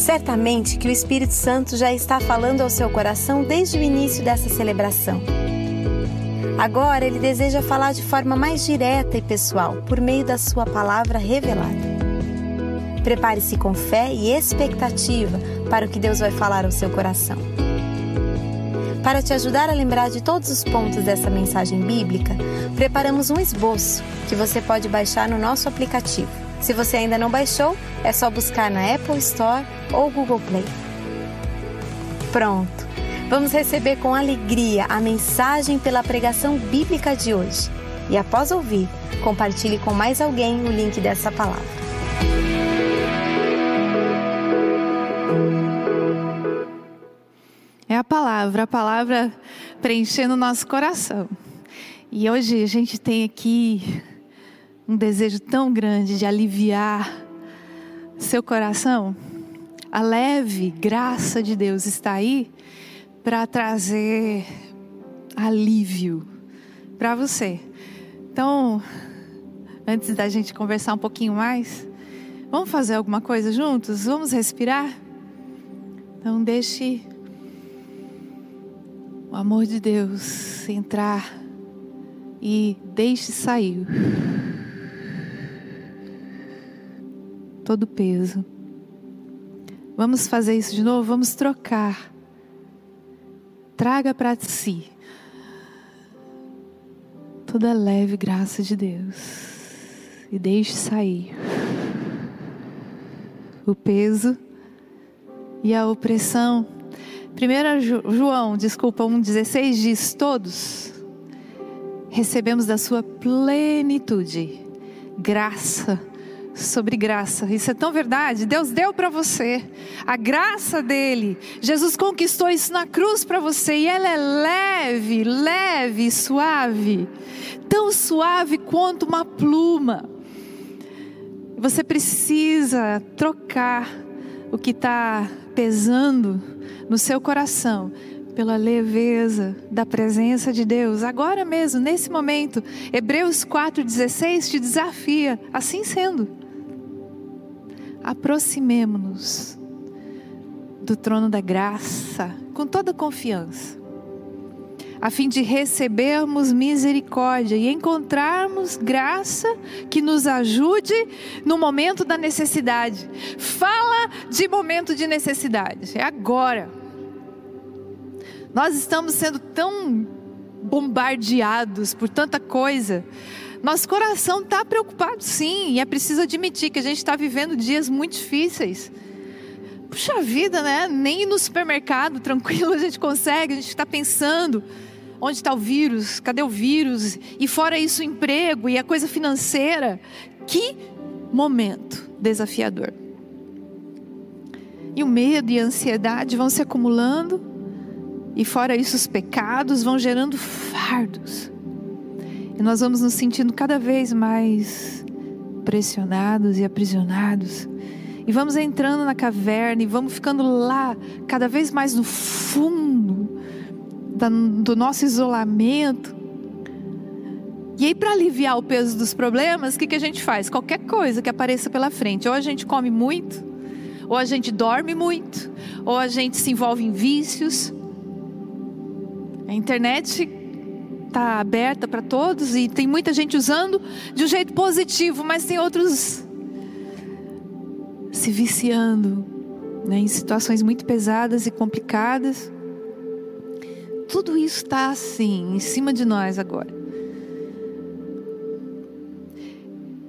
Certamente que o Espírito Santo já está falando ao seu coração desde o início dessa celebração. Agora ele deseja falar de forma mais direta e pessoal, por meio da sua palavra revelada. Prepare-se com fé e expectativa para o que Deus vai falar ao seu coração. Para te ajudar a lembrar de todos os pontos dessa mensagem bíblica, preparamos um esboço que você pode baixar no nosso aplicativo. Se você ainda não baixou, é só buscar na Apple Store ou Google Play. Pronto! Vamos receber com alegria a mensagem pela pregação bíblica de hoje. E após ouvir, compartilhe com mais alguém o link dessa palavra. É a palavra, a palavra preenchendo o nosso coração. E hoje a gente tem aqui um desejo tão grande de aliviar seu coração. A leve graça de Deus está aí para trazer alívio para você. Então, antes da gente conversar um pouquinho mais, vamos fazer alguma coisa juntos? Vamos respirar? Então, deixe o amor de Deus entrar e deixe sair todo o peso. Vamos fazer isso de novo? Vamos trocar. Traga para si toda leve graça de Deus e deixe sair o peso e a opressão 1 João, desculpa, 1,16 diz: Todos recebemos da sua plenitude graça sobre graça. Isso é tão verdade. Deus deu para você a graça dele. Jesus conquistou isso na cruz para você e ela é leve, leve, suave, tão suave quanto uma pluma. Você precisa trocar o que está pesando no seu coração pela leveza da presença de Deus, agora mesmo, nesse momento. Hebreus 4,16 te desafia, assim sendo. Aproximemo-nos do trono da graça com toda confiança, a fim de recebermos misericórdia e encontrarmos graça que nos ajude no momento da necessidade. Fala de momento de necessidade, é agora. Nós estamos sendo tão bombardeados por tanta coisa. Nosso coração está preocupado, sim, e é preciso admitir que a gente está vivendo dias muito difíceis. Puxa vida, né? Nem no supermercado tranquilo a gente consegue, a gente está pensando onde está o vírus, cadê o vírus? E fora isso, o emprego e a coisa financeira. Que momento desafiador. E o medo e a ansiedade vão se acumulando e fora isso, os pecados vão gerando fardos. E nós vamos nos sentindo cada vez mais pressionados e aprisionados. E vamos entrando na caverna e vamos ficando lá, cada vez mais no fundo do nosso isolamento. E aí, para aliviar o peso dos problemas, o que, que a gente faz? Qualquer coisa que apareça pela frente. Ou a gente come muito, ou a gente dorme muito, ou a gente se envolve em vícios, a internet está aberta para todos e tem muita gente usando de um jeito positivo, mas tem outros se viciando né, em situações muito pesadas e complicadas. Tudo isso está assim, em cima de nós agora.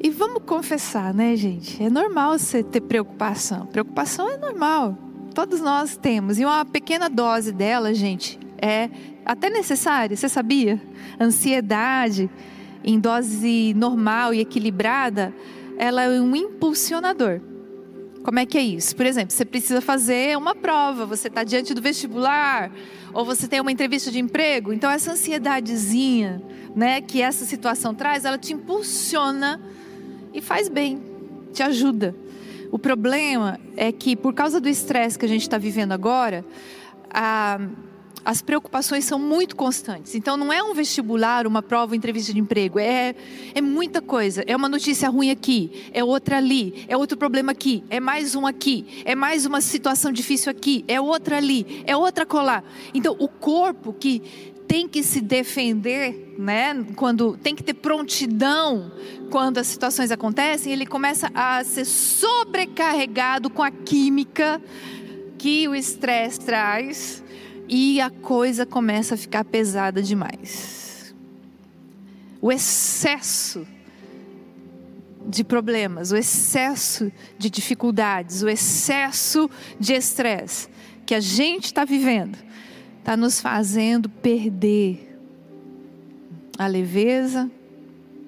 E vamos confessar, né, gente? É normal você ter preocupação. Preocupação é normal. Todos nós temos. E uma pequena dose dela, gente, é até necessária, você sabia? Ansiedade em dose normal e equilibrada, ela é um impulsionador. Como é que é isso? Por exemplo, você precisa fazer uma prova, você está diante do vestibular, ou você tem uma entrevista de emprego, então essa ansiedadezinha, né, que essa situação traz, ela te impulsiona e faz bem, te ajuda. O problema é que por causa do estresse que a gente está vivendo agora, a as preocupações são muito constantes. Então não é um vestibular, uma prova, uma entrevista de emprego, é, é muita coisa. É uma notícia ruim aqui, é outra ali, é outro problema aqui, é mais um aqui, é mais uma situação difícil aqui, é outra ali, é outra colar. Então o corpo que tem que se defender, né? Quando tem que ter prontidão quando as situações acontecem, ele começa a ser sobrecarregado com a química que o estresse traz e a coisa começa a ficar pesada demais. O excesso de problemas, o excesso de dificuldades, o excesso de estresse que a gente está vivendo, está nos fazendo perder a leveza,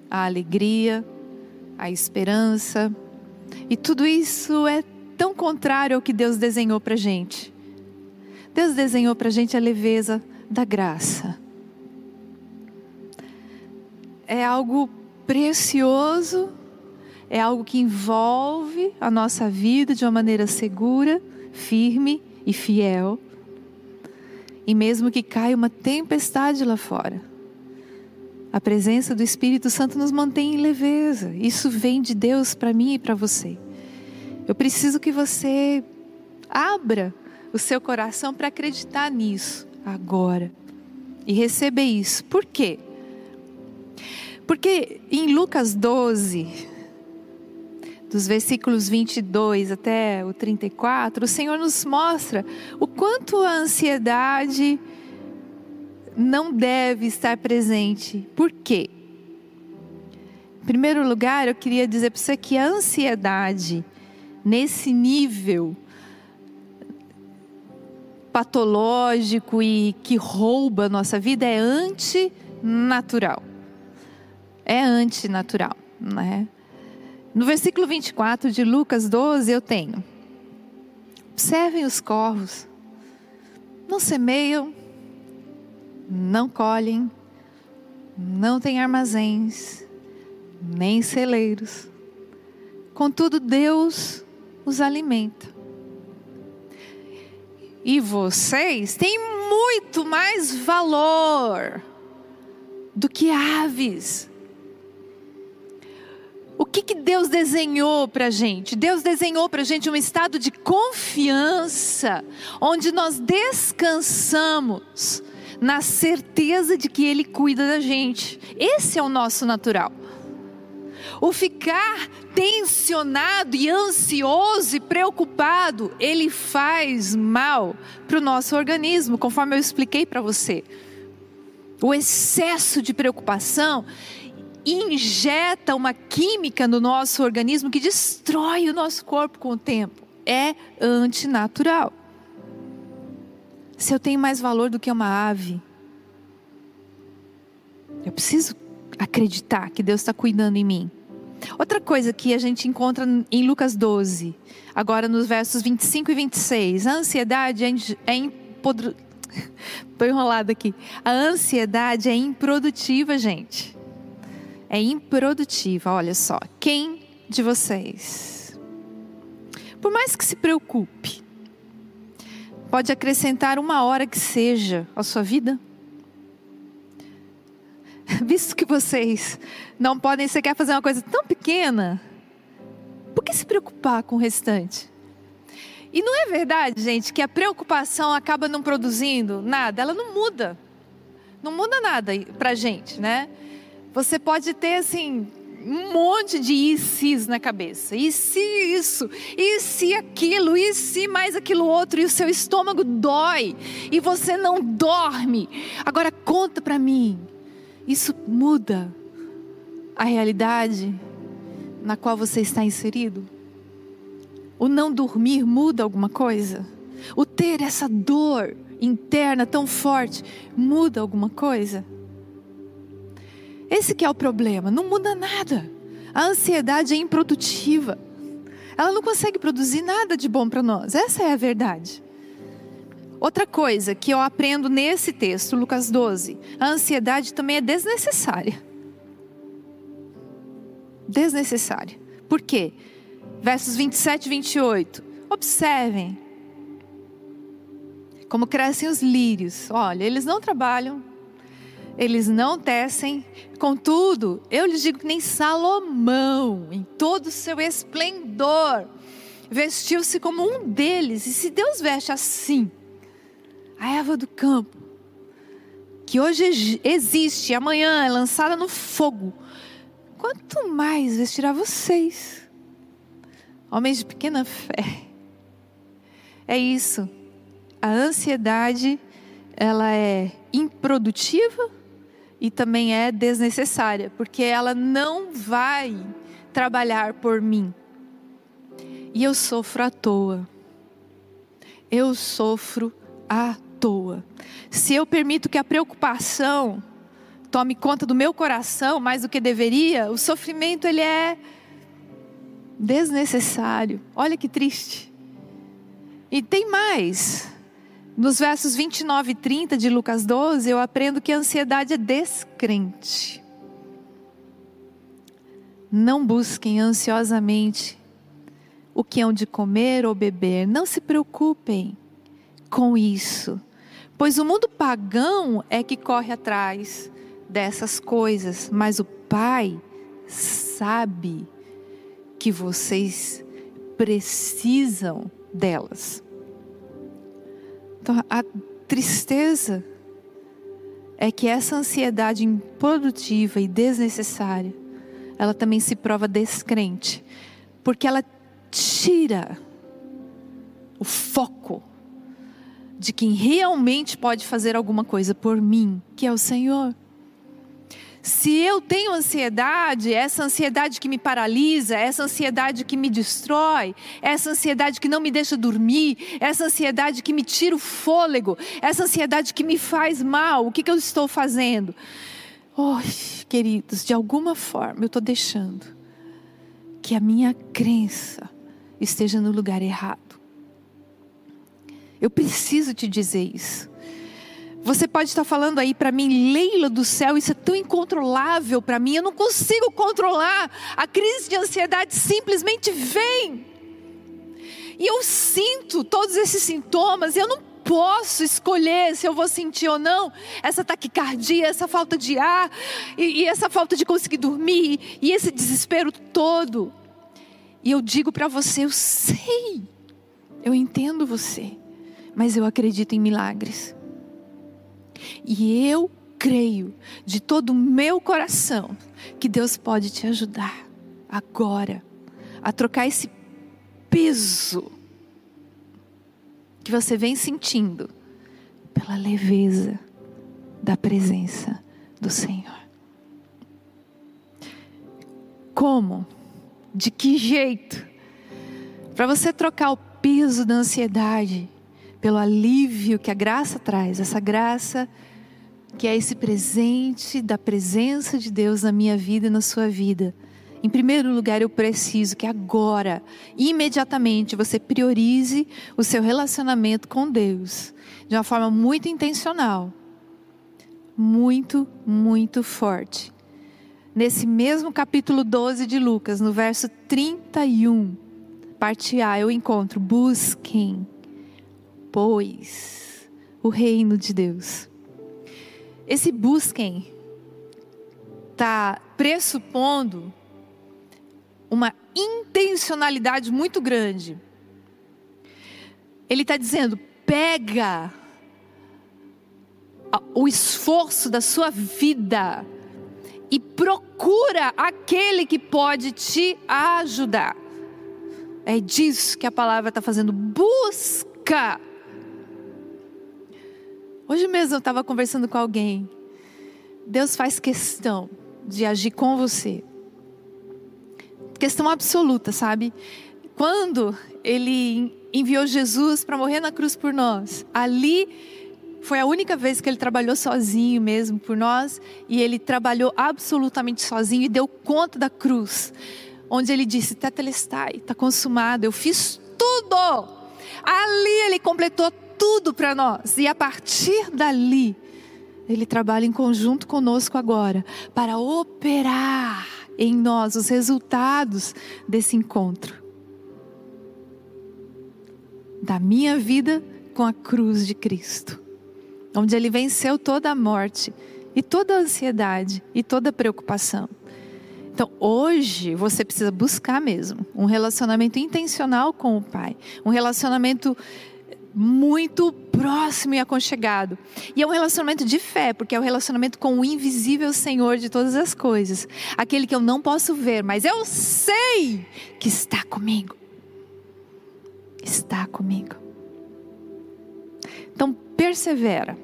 a alegria, a esperança. E tudo isso é tão contrário ao que Deus desenhou para a gente. Deus desenhou para a gente a leveza da graça. É algo precioso, é algo que envolve a nossa vida de uma maneira segura, firme e fiel. E mesmo que caia uma tempestade lá fora, a presença do Espírito Santo nos mantém em leveza. Isso vem de Deus para mim e para você. Eu preciso que você abra o seu coração para acreditar nisso agora e receber isso. Por quê? Porque em Lucas 12, dos versículos 22 até o 34, o Senhor nos mostra o quanto a ansiedade não deve estar presente. Por quê? Em primeiro lugar, eu queria dizer para você que a ansiedade, nesse nível patológico e que rouba a nossa vida é antinatural. É antinatural, né? No versículo 24 de Lucas 12 eu tenho: Observem os corvos, não semeiam, não colhem, não têm armazéns, nem celeiros. Contudo, Deus os alimenta. E vocês têm muito mais valor do que aves. O que, que Deus desenhou para a gente? Deus desenhou para a gente um estado de confiança, onde nós descansamos na certeza de que Ele cuida da gente. Esse é o nosso natural. O ficar tensionado e ansioso e preocupado, ele faz mal para o nosso organismo, conforme eu expliquei para você. O excesso de preocupação injeta uma química no nosso organismo que destrói o nosso corpo com o tempo. É antinatural. Se eu tenho mais valor do que uma ave, eu preciso acreditar que Deus está cuidando em mim. Outra coisa que a gente encontra em Lucas 12, agora nos versos 25 e 26, a ansiedade é, é impodru... Tô enrolada aqui. A ansiedade é improdutiva, gente. É improdutiva, olha só. Quem de vocês, por mais que se preocupe, pode acrescentar uma hora que seja à sua vida? visto que vocês não podem sequer fazer uma coisa tão pequena, por que se preocupar com o restante? E não é verdade, gente, que a preocupação acaba não produzindo nada, ela não muda. Não muda nada pra gente, né? Você pode ter assim um monte de e se's na cabeça. E se isso, e se aquilo, e se mais aquilo outro, e o seu estômago dói, e você não dorme. Agora conta para mim, isso muda a realidade na qual você está inserido? O não dormir muda alguma coisa? O ter essa dor interna tão forte muda alguma coisa? Esse que é o problema, não muda nada. A ansiedade é improdutiva. Ela não consegue produzir nada de bom para nós. Essa é a verdade. Outra coisa que eu aprendo nesse texto, Lucas 12, a ansiedade também é desnecessária. Desnecessária. Por quê? Versos 27 e 28. Observem. como crescem os lírios. Olha, eles não trabalham, eles não tecem, contudo, eu lhes digo que nem Salomão, em todo o seu esplendor, vestiu-se como um deles. E se Deus veste assim, a erva do campo, que hoje existe, amanhã é lançada no fogo, quanto mais vestirá vocês, homens de pequena fé. É isso. A ansiedade, ela é improdutiva e também é desnecessária, porque ela não vai trabalhar por mim. E eu sofro à toa. Eu sofro à toa. Se eu permito que a preocupação tome conta do meu coração mais do que deveria, o sofrimento ele é desnecessário. Olha que triste. E tem mais. Nos versos 29 e 30 de Lucas 12, eu aprendo que a ansiedade é descrente. Não busquem ansiosamente o que hão de comer ou beber. Não se preocupem com isso, pois o mundo pagão é que corre atrás dessas coisas, mas o Pai sabe que vocês precisam delas. Então, a tristeza é que essa ansiedade improdutiva e desnecessária, ela também se prova descrente, porque ela tira o foco de quem realmente pode fazer alguma coisa por mim, que é o Senhor. Se eu tenho ansiedade, essa ansiedade que me paralisa, essa ansiedade que me destrói, essa ansiedade que não me deixa dormir, essa ansiedade que me tira o fôlego, essa ansiedade que me faz mal, o que, que eu estou fazendo? Oh, queridos, de alguma forma eu estou deixando que a minha crença esteja no lugar errado. Eu preciso te dizer isso. Você pode estar falando aí para mim, Leila do céu, isso é tão incontrolável para mim, eu não consigo controlar. A crise de ansiedade simplesmente vem. E eu sinto todos esses sintomas, eu não posso escolher se eu vou sentir ou não essa taquicardia, essa falta de ar, e, e essa falta de conseguir dormir, e esse desespero todo. E eu digo para você, eu sei, eu entendo você, mas eu acredito em milagres. E eu creio de todo o meu coração que Deus pode te ajudar agora a trocar esse peso que você vem sentindo pela leveza da presença do Senhor. Como? De que jeito? Para você trocar o peso da ansiedade pelo alívio que a graça traz, essa graça que é esse presente da presença de Deus na minha vida e na sua vida. Em primeiro lugar, eu preciso que agora, imediatamente, você priorize o seu relacionamento com Deus de uma forma muito intencional, muito, muito forte. Nesse mesmo capítulo 12 de Lucas, no verso 31, parte A, eu encontro: busquem pois, o reino de Deus. Esse busquem está pressupondo uma intencionalidade muito grande. Ele está dizendo: pega o esforço da sua vida e procura aquele que pode te ajudar. É disso que a palavra está fazendo. Busca Hoje mesmo eu estava conversando com alguém. Deus faz questão de agir com você. Questão absoluta, sabe? Quando Ele enviou Jesus para morrer na cruz por nós, ali foi a única vez que Ele trabalhou sozinho mesmo por nós, e Ele trabalhou absolutamente sozinho e deu conta da cruz, onde Ele disse: Tetelestai, está consumado, eu fiz tudo. Ali Ele completou tudo para nós. E a partir dali, Ele trabalha em conjunto conosco agora para operar em nós os resultados desse encontro. Da minha vida com a cruz de Cristo, onde ele venceu toda a morte e toda a ansiedade e toda a preocupação. Então, hoje você precisa buscar mesmo um relacionamento intencional com o Pai, um relacionamento muito próximo e aconchegado. E é um relacionamento de fé, porque é um relacionamento com o invisível Senhor de todas as coisas, aquele que eu não posso ver, mas eu sei que está comigo. Está comigo. Então, persevera.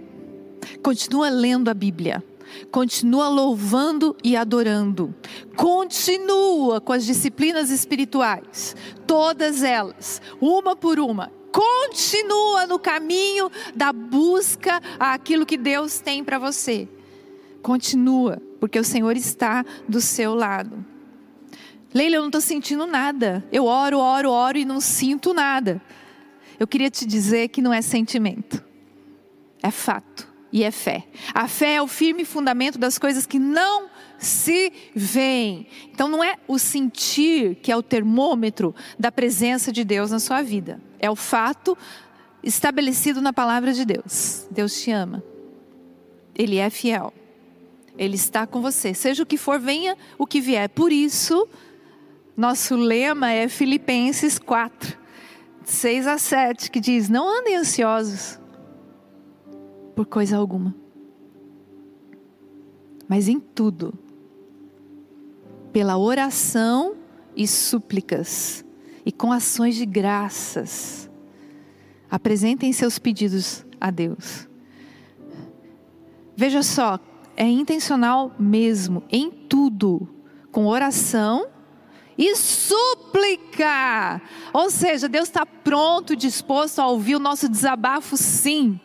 Continua lendo a Bíblia. Continua louvando e adorando. Continua com as disciplinas espirituais, todas elas, uma por uma. Continua no caminho da busca àquilo que Deus tem para você. Continua, porque o Senhor está do seu lado. Leila, eu não estou sentindo nada. Eu oro, oro, oro e não sinto nada. Eu queria te dizer que não é sentimento, é fato e é fé. A fé é o firme fundamento das coisas que não se veem. Então não é o sentir que é o termômetro da presença de Deus na sua vida. É o fato estabelecido na palavra de Deus. Deus te ama. Ele é fiel. Ele está com você. Seja o que for, venha o que vier. Por isso, nosso lema é Filipenses 4, 6 a 7, que diz: Não andem ansiosos por coisa alguma. Mas em tudo, pela oração e súplicas, e com ações de graças, apresentem seus pedidos a Deus. Veja só, é intencional mesmo, em tudo, com oração e súplica. Ou seja, Deus está pronto, disposto a ouvir o nosso desabafo, sim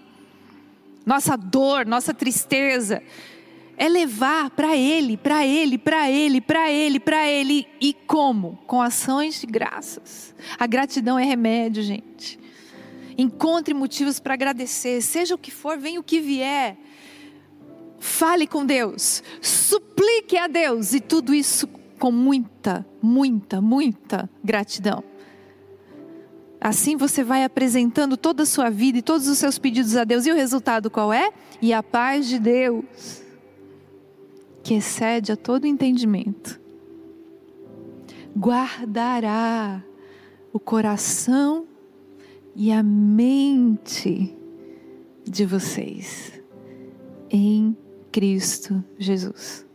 nossa dor, nossa tristeza, é levar para Ele, para Ele, para Ele, para Ele, para Ele. E como? Com ações de graças. A gratidão é remédio, gente. Encontre motivos para agradecer, seja o que for, venha o que vier. Fale com Deus, suplique a Deus e tudo isso com muita, muita, muita gratidão. Assim você vai apresentando toda a sua vida e todos os seus pedidos a Deus. E o resultado qual é? E a paz de Deus, que excede a todo entendimento, guardará o coração e a mente de vocês em Cristo Jesus.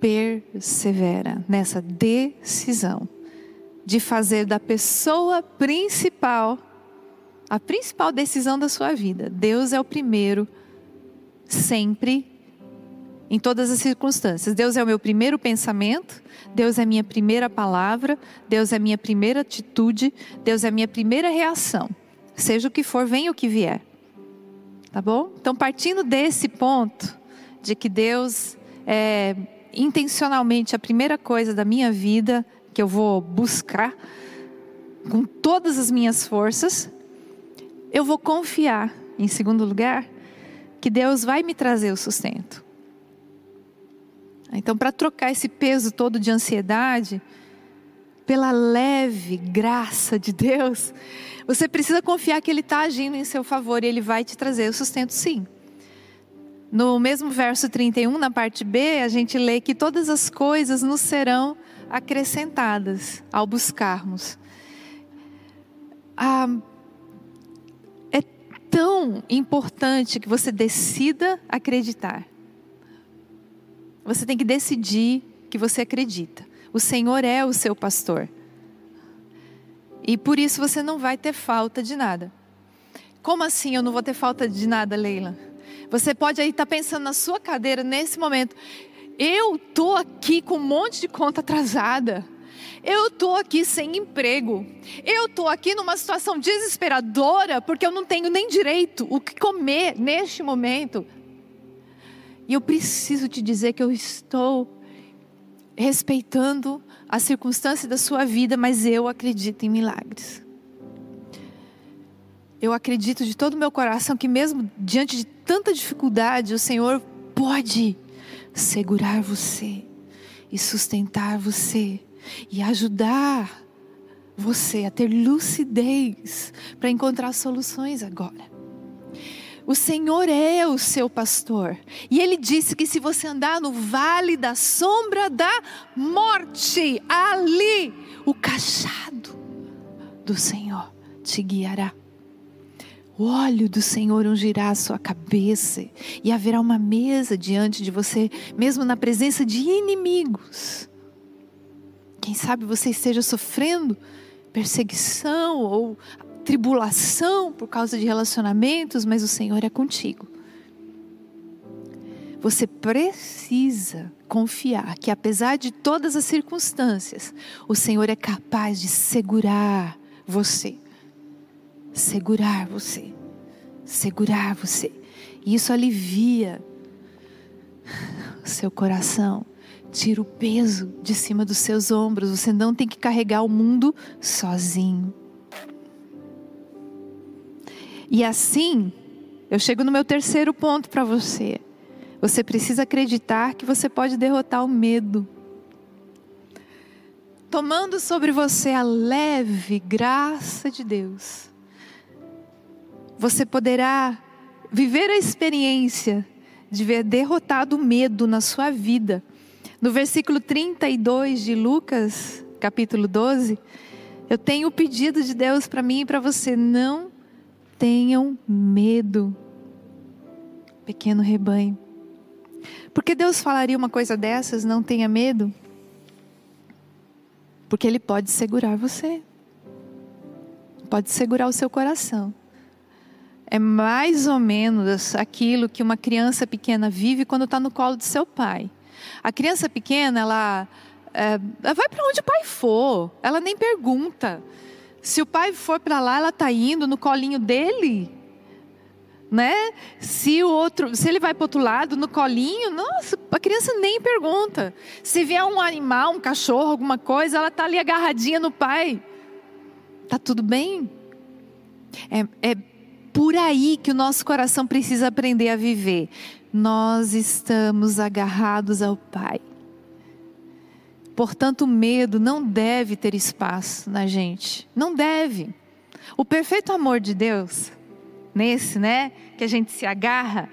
Persevera nessa decisão de fazer da pessoa principal a principal decisão da sua vida. Deus é o primeiro, sempre, em todas as circunstâncias. Deus é o meu primeiro pensamento, Deus é a minha primeira palavra, Deus é a minha primeira atitude, Deus é a minha primeira reação. Seja o que for, venha o que vier. Tá bom? Então, partindo desse ponto, de que Deus é intencionalmente a primeira coisa da minha vida, que eu vou buscar com todas as minhas forças, eu vou confiar, em segundo lugar, que Deus vai me trazer o sustento. Então, para trocar esse peso todo de ansiedade, pela leve graça de Deus, você precisa confiar que Ele está agindo em seu favor e Ele vai te trazer o sustento, sim. No mesmo verso 31, na parte B, a gente lê que todas as coisas nos serão acrescentadas ao buscarmos. Ah, importante que você decida acreditar. Você tem que decidir que você acredita. O Senhor é o seu pastor. E por isso você não vai ter falta de nada. Como assim eu não vou ter falta de nada, Leila? Você pode aí estar pensando na sua cadeira nesse momento. Eu tô aqui com um monte de conta atrasada. Eu tô aqui sem emprego. Eu tô aqui numa situação desesperadora porque eu não tenho nem direito o que comer neste momento. E eu preciso te dizer que eu estou respeitando a circunstância da sua vida, mas eu acredito em milagres. Eu acredito de todo o meu coração que mesmo diante de tanta dificuldade, o Senhor pode segurar você e sustentar você e ajudar você a ter lucidez para encontrar soluções agora. O Senhor é o seu pastor. E ele disse que se você andar no vale da sombra da morte, ali o cachado do Senhor te guiará. O óleo do Senhor ungirá a sua cabeça e haverá uma mesa diante de você, mesmo na presença de inimigos. Quem sabe você esteja sofrendo perseguição ou tribulação por causa de relacionamentos, mas o Senhor é contigo. Você precisa confiar que, apesar de todas as circunstâncias, o Senhor é capaz de segurar você. Segurar você. Segurar você. E isso alivia seu coração. Tira o peso de cima dos seus ombros. Você não tem que carregar o mundo sozinho. E assim, eu chego no meu terceiro ponto para você. Você precisa acreditar que você pode derrotar o medo. Tomando sobre você a leve graça de Deus, você poderá viver a experiência de ver derrotado o medo na sua vida. No versículo 32 de Lucas, capítulo 12, eu tenho o pedido de Deus para mim e para você: não tenham medo, pequeno rebanho. Porque Deus falaria uma coisa dessas, não tenha medo? Porque Ele pode segurar você, pode segurar o seu coração. É mais ou menos aquilo que uma criança pequena vive quando está no colo de seu pai. A criança pequena, ela, é, ela vai para onde o pai for, ela nem pergunta. Se o pai for para lá, ela está indo no colinho dele. Né? Se o outro, se ele vai para outro lado no colinho, nossa, a criança nem pergunta. Se vier um animal, um cachorro, alguma coisa, ela está ali agarradinha no pai. Tá tudo bem? É, é por aí que o nosso coração precisa aprender a viver. Nós estamos agarrados ao Pai. Portanto, o medo não deve ter espaço na gente. Não deve. O perfeito amor de Deus, nesse, né, que a gente se agarra,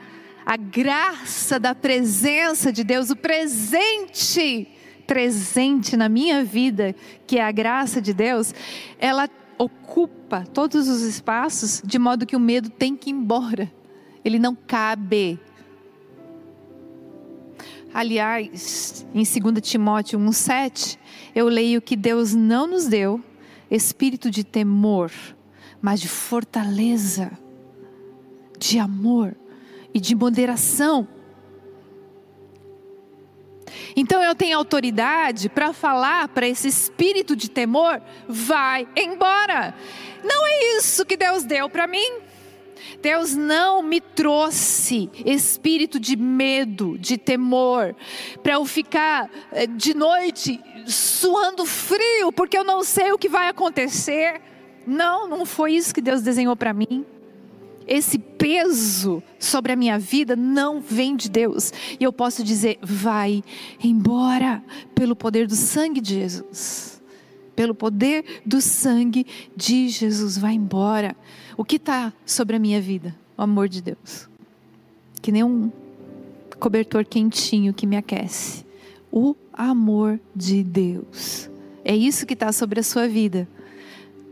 a graça da presença de Deus, o presente, presente na minha vida, que é a graça de Deus, ela ocupa todos os espaços de modo que o medo tem que ir embora. Ele não cabe Aliás, em 2 Timóteo 1,7, eu leio que Deus não nos deu espírito de temor, mas de fortaleza, de amor e de moderação. Então eu tenho autoridade para falar para esse espírito de temor: vai embora. Não é isso que Deus deu para mim. Deus não me trouxe espírito de medo, de temor, para eu ficar eh, de noite suando frio, porque eu não sei o que vai acontecer. Não, não foi isso que Deus desenhou para mim. Esse peso sobre a minha vida não vem de Deus. E eu posso dizer: vai embora, pelo poder do sangue de Jesus. Pelo poder do sangue de Jesus, vai embora. O que está sobre a minha vida? O amor de Deus. Que nem um cobertor quentinho que me aquece. O amor de Deus. É isso que está sobre a sua vida.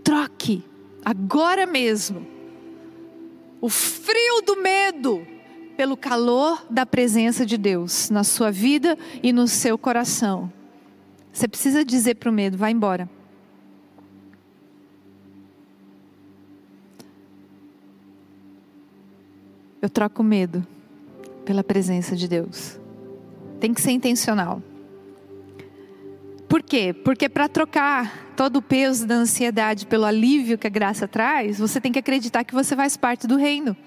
Troque agora mesmo o frio do medo pelo calor da presença de Deus na sua vida e no seu coração. Você precisa dizer para o medo: vai embora. Eu troco medo pela presença de Deus. Tem que ser intencional. Por quê? Porque para trocar todo o peso da ansiedade pelo alívio que a graça traz, você tem que acreditar que você faz parte do reino.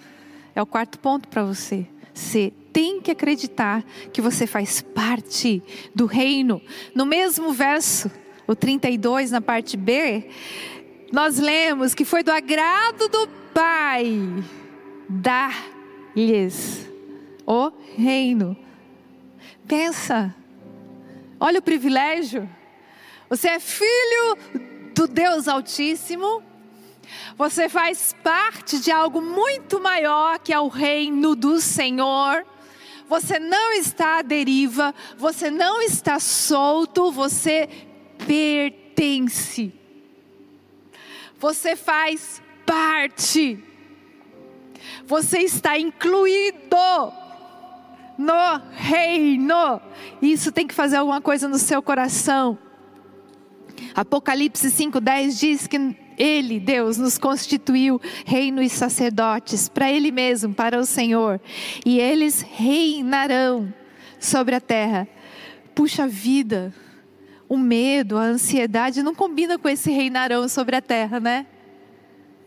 É o quarto ponto para você. Você tem que acreditar que você faz parte do reino. No mesmo verso, o 32, na parte B, nós lemos que foi do agrado do Pai dar lhes o reino. Pensa, olha o privilégio. Você é filho do Deus Altíssimo. Você faz parte de algo muito maior que é o reino do Senhor. Você não está à deriva, você não está solto, você pertence. Você faz parte. Você está incluído no reino. Isso tem que fazer alguma coisa no seu coração. Apocalipse 5:10 diz que ele, Deus, nos constituiu reino e sacerdotes para Ele mesmo, para o Senhor, e eles reinarão sobre a terra. Puxa vida, o medo, a ansiedade não combina com esse reinarão sobre a terra, né?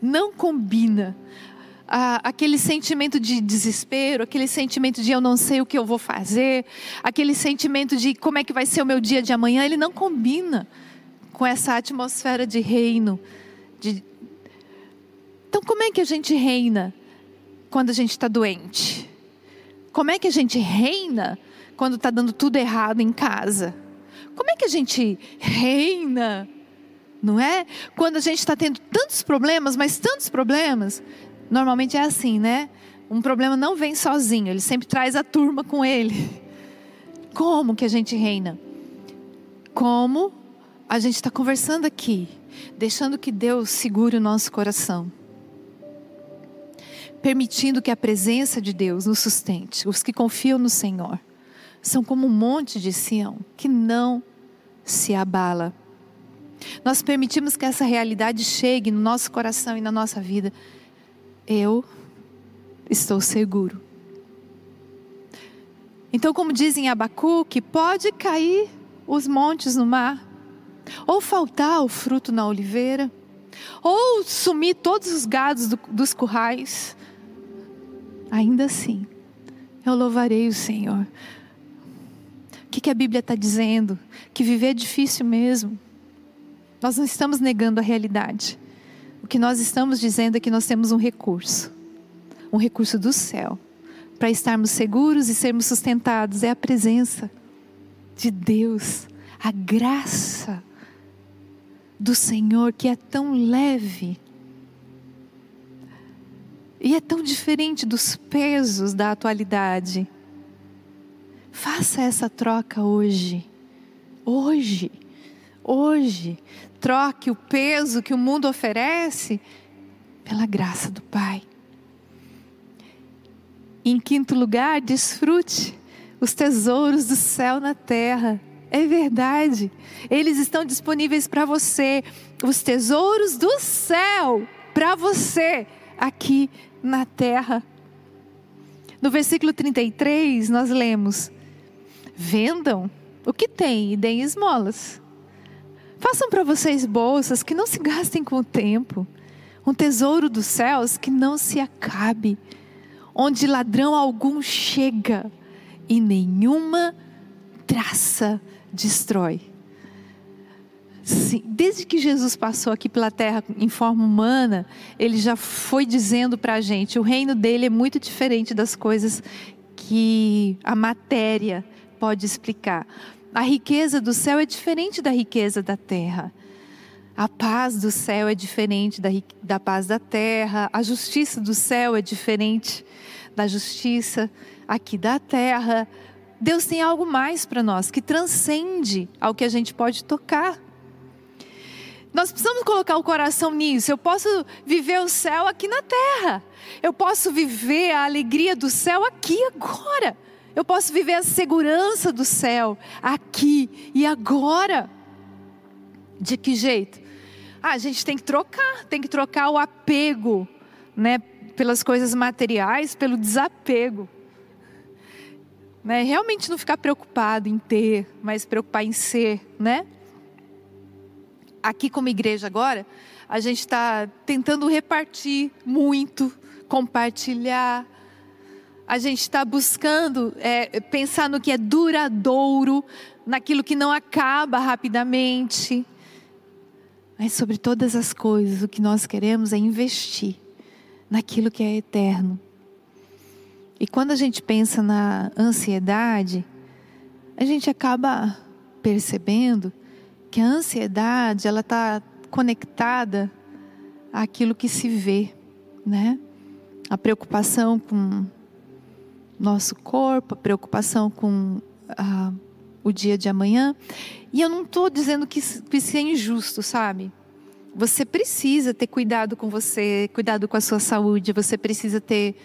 Não combina. Ah, aquele sentimento de desespero, aquele sentimento de eu não sei o que eu vou fazer, aquele sentimento de como é que vai ser o meu dia de amanhã, ele não combina com essa atmosfera de reino de... Então, como é que a gente reina quando a gente está doente? Como é que a gente reina quando está dando tudo errado em casa? Como é que a gente reina? Não é? Quando a gente está tendo tantos problemas, mas tantos problemas, normalmente é assim, né? Um problema não vem sozinho, ele sempre traz a turma com ele. Como que a gente reina? Como a gente está conversando aqui deixando que Deus segure o nosso coração, permitindo que a presença de Deus nos sustente. Os que confiam no Senhor são como um monte de Sião que não se abala. Nós permitimos que essa realidade chegue no nosso coração e na nossa vida. Eu estou seguro. Então, como dizem Abacuque, pode cair os montes no mar, ou faltar o fruto na oliveira, ou sumir todos os gados do, dos currais, ainda assim, eu louvarei o Senhor. O que, que a Bíblia está dizendo? Que viver é difícil mesmo. Nós não estamos negando a realidade. O que nós estamos dizendo é que nós temos um recurso um recurso do céu para estarmos seguros e sermos sustentados é a presença de Deus, a graça do Senhor que é tão leve e é tão diferente dos pesos da atualidade. Faça essa troca hoje. Hoje. Hoje. Troque o peso que o mundo oferece pela graça do Pai. Em quinto lugar, desfrute os tesouros do céu na terra. É verdade. Eles estão disponíveis para você. Os tesouros do céu para você aqui na terra. No versículo 33, nós lemos: Vendam o que tem e deem esmolas. Façam para vocês bolsas que não se gastem com o tempo, um tesouro dos céus que não se acabe, onde ladrão algum chega e nenhuma traça destrói. Sim, desde que Jesus passou aqui pela terra em forma humana, ele já foi dizendo para a gente: o reino dele é muito diferente das coisas que a matéria pode explicar. A riqueza do céu é diferente da riqueza da terra. A paz do céu é diferente da, da paz da terra. A justiça do céu é diferente da justiça aqui da terra. Deus tem algo mais para nós que transcende ao que a gente pode tocar. Nós precisamos colocar o coração nisso. Eu posso viver o céu aqui na terra. Eu posso viver a alegria do céu aqui agora. Eu posso viver a segurança do céu aqui e agora. De que jeito? Ah, a gente tem que trocar, tem que trocar o apego, né, pelas coisas materiais, pelo desapego. Né? Realmente não ficar preocupado em ter, mas preocupar em ser, né? Aqui como igreja agora, a gente está tentando repartir muito, compartilhar. A gente está buscando é, pensar no que é duradouro, naquilo que não acaba rapidamente. Mas sobre todas as coisas, o que nós queremos é investir naquilo que é eterno. E quando a gente pensa na ansiedade, a gente acaba percebendo que a ansiedade ela está conectada àquilo que se vê, né? A preocupação com nosso corpo, a preocupação com ah, o dia de amanhã. E eu não estou dizendo que, que isso é injusto, sabe? Você precisa ter cuidado com você, cuidado com a sua saúde, você precisa ter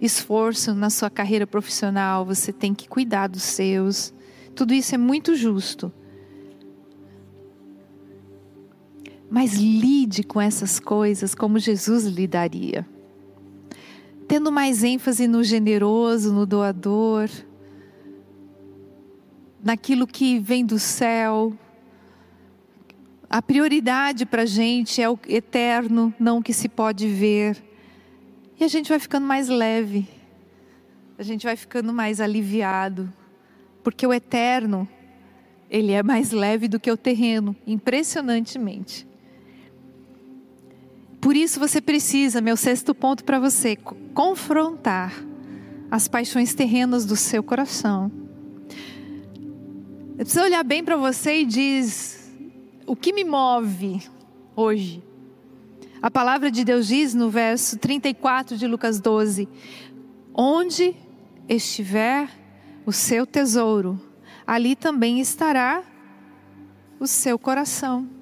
esforço na sua carreira profissional, você tem que cuidar dos seus. Tudo isso é muito justo. Mas lide com essas coisas como Jesus lidaria. Tendo mais ênfase no generoso, no doador, naquilo que vem do céu. A prioridade para a gente é o eterno, não o que se pode ver. E a gente vai ficando mais leve, a gente vai ficando mais aliviado, porque o eterno, ele é mais leve do que o terreno, impressionantemente. Por isso você precisa, meu sexto ponto para você, confrontar as paixões terrenas do seu coração. Você precisa olhar bem para você e diz: o que me move hoje? A palavra de Deus diz no verso 34 de Lucas 12: Onde estiver o seu tesouro, ali também estará o seu coração.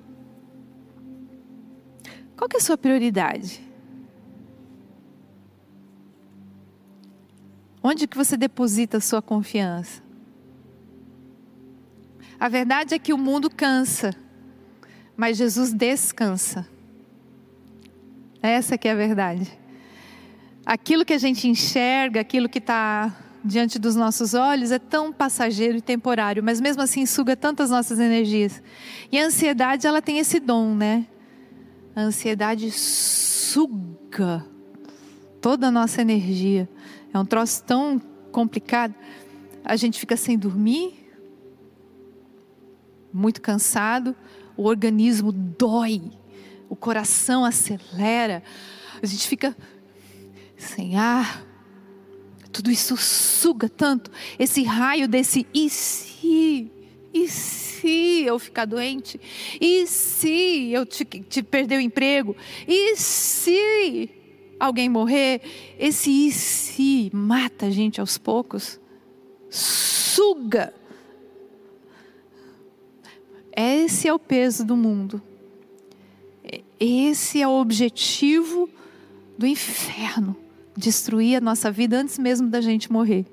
Qual que é a sua prioridade? Onde que você deposita a sua confiança? A verdade é que o mundo cansa, mas Jesus descansa. Essa que é a verdade. Aquilo que a gente enxerga, aquilo que está diante dos nossos olhos é tão passageiro e temporário, mas mesmo assim suga tantas nossas energias. E a ansiedade, ela tem esse dom, né? A ansiedade suga toda a nossa energia. É um troço tão complicado. A gente fica sem dormir, muito cansado, o organismo dói o coração acelera, a gente fica sem ar. Tudo isso suga tanto. Esse raio desse e se? E se eu ficar doente? E se eu te, te perder o emprego? E se alguém morrer? Esse e se mata a gente aos poucos. Suga. Esse é o peso do mundo. Esse é o objetivo do inferno destruir a nossa vida antes mesmo da gente morrer.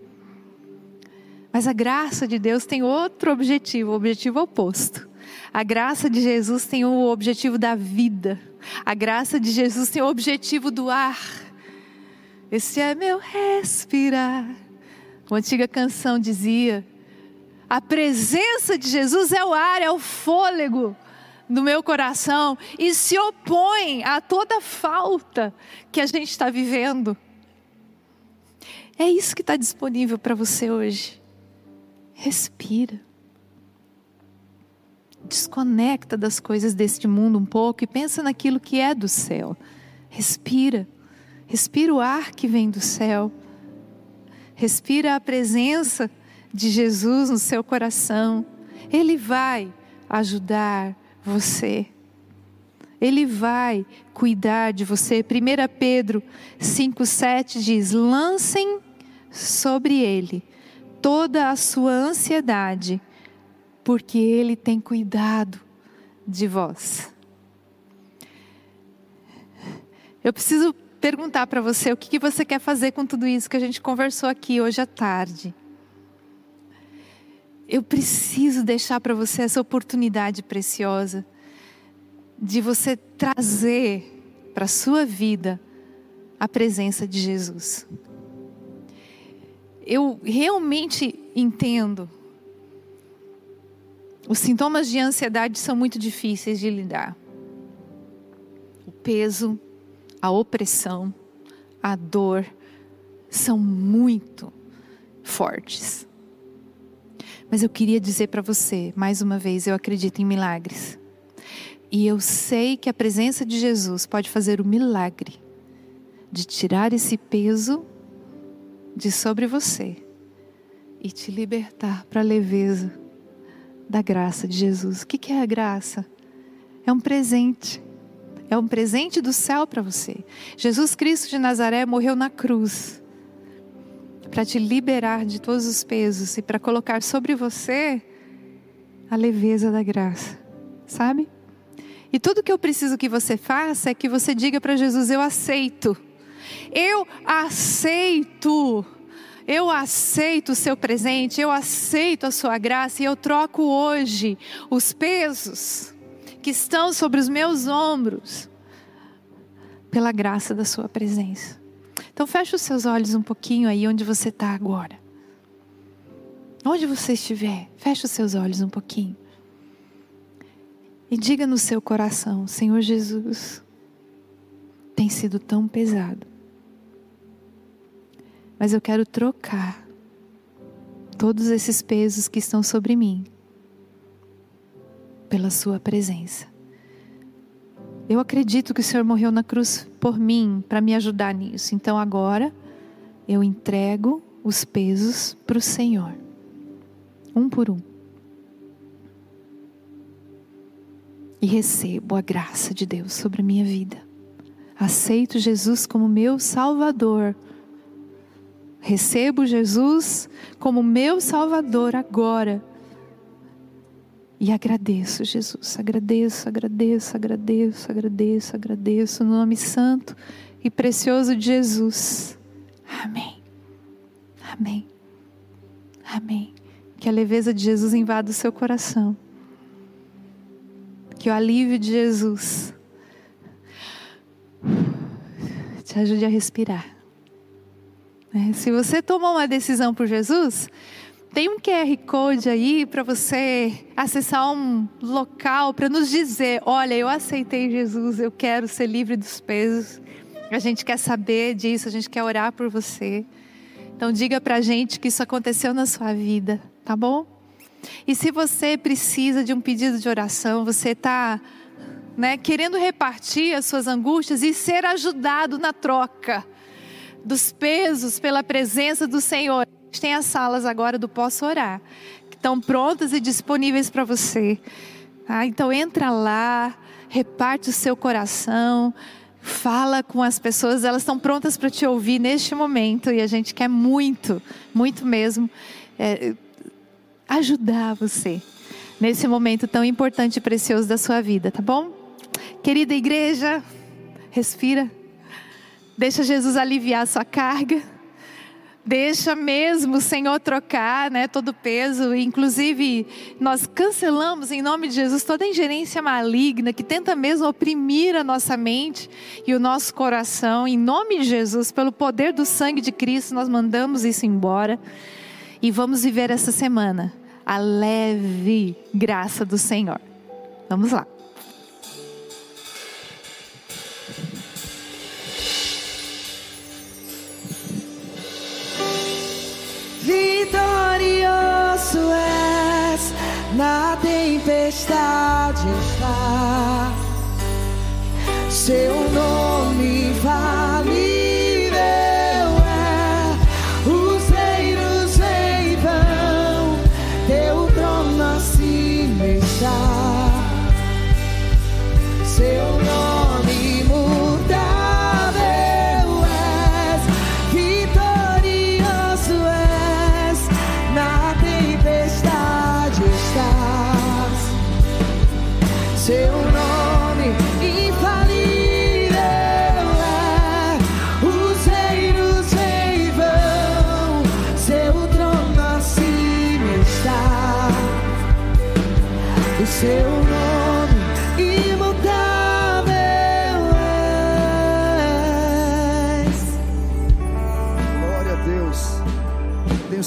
Mas a graça de Deus tem outro objetivo, o objetivo oposto. A graça de Jesus tem o objetivo da vida. A graça de Jesus tem o objetivo do ar. Esse é meu respirar. Uma antiga canção dizia: a presença de Jesus é o ar, é o fôlego no meu coração e se opõe a toda falta que a gente está vivendo. É isso que está disponível para você hoje. Respira. Desconecta das coisas deste mundo um pouco e pensa naquilo que é do céu. Respira. Respira o ar que vem do céu. Respira a presença de Jesus no seu coração. Ele vai ajudar você. Ele vai cuidar de você. 1 Pedro 5,7 diz: lancem sobre ele toda a sua ansiedade, porque ele tem cuidado de vós. Eu preciso perguntar para você o que você quer fazer com tudo isso que a gente conversou aqui hoje à tarde. Eu preciso deixar para você essa oportunidade preciosa de você trazer para a sua vida a presença de Jesus. Eu realmente entendo. Os sintomas de ansiedade são muito difíceis de lidar. O peso, a opressão, a dor são muito fortes. Mas eu queria dizer para você, mais uma vez, eu acredito em milagres. E eu sei que a presença de Jesus pode fazer o milagre de tirar esse peso de sobre você e te libertar para a leveza da graça de Jesus. O que é a graça? É um presente. É um presente do céu para você. Jesus Cristo de Nazaré morreu na cruz para te liberar de todos os pesos e para colocar sobre você a leveza da graça, sabe? E tudo que eu preciso que você faça é que você diga para Jesus: Eu aceito. Eu aceito. Eu aceito o seu presente, eu aceito a sua graça e eu troco hoje os pesos que estão sobre os meus ombros pela graça da sua presença. Então feche os seus olhos um pouquinho aí onde você está agora. Onde você estiver, feche os seus olhos um pouquinho. E diga no seu coração: Senhor Jesus, tem sido tão pesado mas eu quero trocar todos esses pesos que estão sobre mim pela Sua presença. Eu acredito que o Senhor morreu na cruz por mim, para me ajudar nisso. Então agora eu entrego os pesos para o Senhor, um por um. E recebo a graça de Deus sobre a minha vida. Aceito Jesus como meu Salvador Recebo Jesus como meu Salvador agora. E agradeço, Jesus. Agradeço, agradeço, agradeço, agradeço, agradeço. No nome santo e precioso de Jesus. Amém. Amém. Amém. Que a leveza de Jesus invada o seu coração. Que o alívio de Jesus te ajude a respirar. É, se você tomou uma decisão por Jesus, tem um QR Code aí para você acessar um local para nos dizer: olha, eu aceitei Jesus, eu quero ser livre dos pesos. A gente quer saber disso, a gente quer orar por você. Então diga para a gente que isso aconteceu na sua vida, tá bom? E se você precisa de um pedido de oração, você está né, querendo repartir as suas angústias e ser ajudado na troca dos pesos pela presença do Senhor. A gente tem as salas agora do Posso Orar, que estão prontas e disponíveis para você. Ah, então entra lá, reparte o seu coração, fala com as pessoas, elas estão prontas para te ouvir neste momento e a gente quer muito, muito mesmo é, ajudar você nesse momento tão importante e precioso da sua vida, tá bom? Querida igreja, respira. Deixa Jesus aliviar a sua carga. Deixa mesmo o Senhor trocar né, todo o peso. Inclusive, nós cancelamos em nome de Jesus toda ingerência maligna que tenta mesmo oprimir a nossa mente e o nosso coração. Em nome de Jesus, pelo poder do sangue de Cristo, nós mandamos isso embora. E vamos viver essa semana a leve graça do Senhor. Vamos lá. Vitorioso és, na tempestade está. Seu nome vale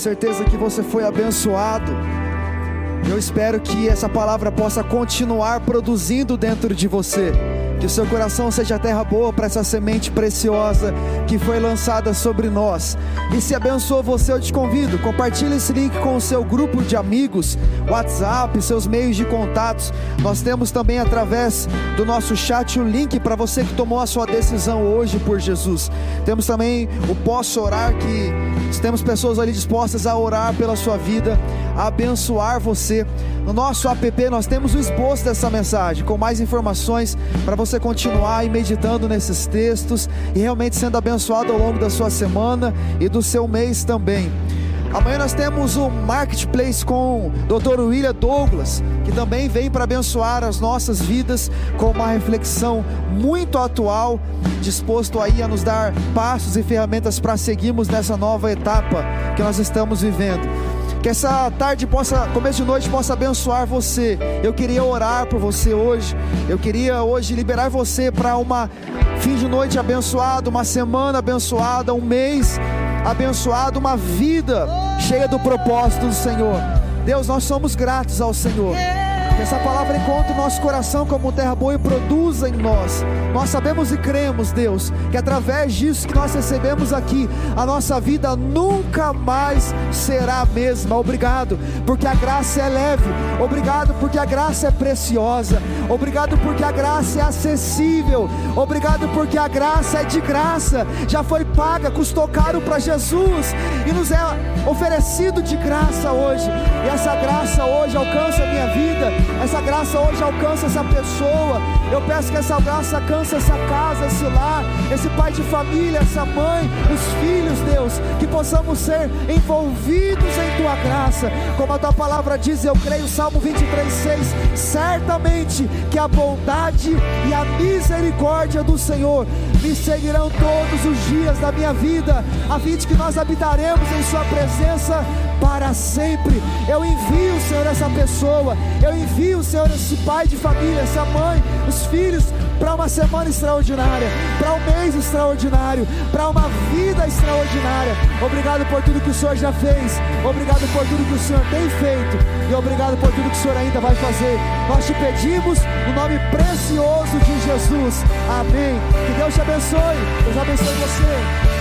certeza que você foi abençoado. Eu espero que essa palavra possa continuar produzindo dentro de você Que o seu coração seja terra boa para essa semente preciosa que foi lançada sobre nós. E se abençoou você, eu te convido, compartilhe esse link com o seu grupo de amigos, WhatsApp, seus meios de contatos. Nós temos também através do nosso chat o link para você que tomou a sua decisão hoje por Jesus. Temos também o Posso Orar, que temos pessoas ali dispostas a orar pela sua vida, abençoar você. No nosso app nós temos o esboço dessa mensagem, com mais informações para você continuar meditando nesses textos e realmente sendo abençoado ao longo da sua semana e do seu mês também. Amanhã nós temos o Marketplace com o Dr. William Douglas, que também vem para abençoar as nossas vidas com uma reflexão muito atual, disposto aí a nos dar passos e ferramentas para seguirmos nessa nova etapa que nós estamos vivendo. Que essa tarde possa, começo de noite, possa abençoar você. Eu queria orar por você hoje. Eu queria hoje liberar você para uma fim de noite abençoado, uma semana abençoada, um mês abençoado, uma vida cheia do propósito do Senhor. Deus, nós somos gratos ao Senhor. Que essa palavra encontre o nosso coração como terra boa e produza em nós. Nós sabemos e cremos, Deus, que através disso que nós recebemos aqui, a nossa vida nunca mais será a mesma. Obrigado, porque a graça é leve. Obrigado, porque a graça é preciosa. Obrigado, porque a graça é acessível. Obrigado, porque a graça é de graça. Já foi paga, custou caro para Jesus e nos é oferecido de graça hoje. E essa graça hoje alcança a minha vida essa graça hoje alcança essa pessoa. Eu peço que essa graça alcance essa casa, esse lar, esse pai de família, essa mãe, os filhos, Deus, que possamos ser envolvidos em tua graça. Como a tua palavra diz, eu creio, Salmo 23, 6. Certamente que a bondade e a misericórdia do Senhor me seguirão todos os dias da minha vida, a fim de que nós habitaremos em Sua presença para sempre. Eu envio, Senhor, essa pessoa, eu envio, Senhor, esse pai de família, essa mãe, os filhos, para uma semana extraordinária, para um mês extraordinário, para uma vida extraordinária. Obrigado por tudo que o Senhor já fez, obrigado por tudo que o Senhor tem feito e obrigado por tudo que o Senhor ainda vai fazer. Nós te pedimos no nome precioso de Jesus. Amém. Que Deus te abençoe. Deus abençoe você.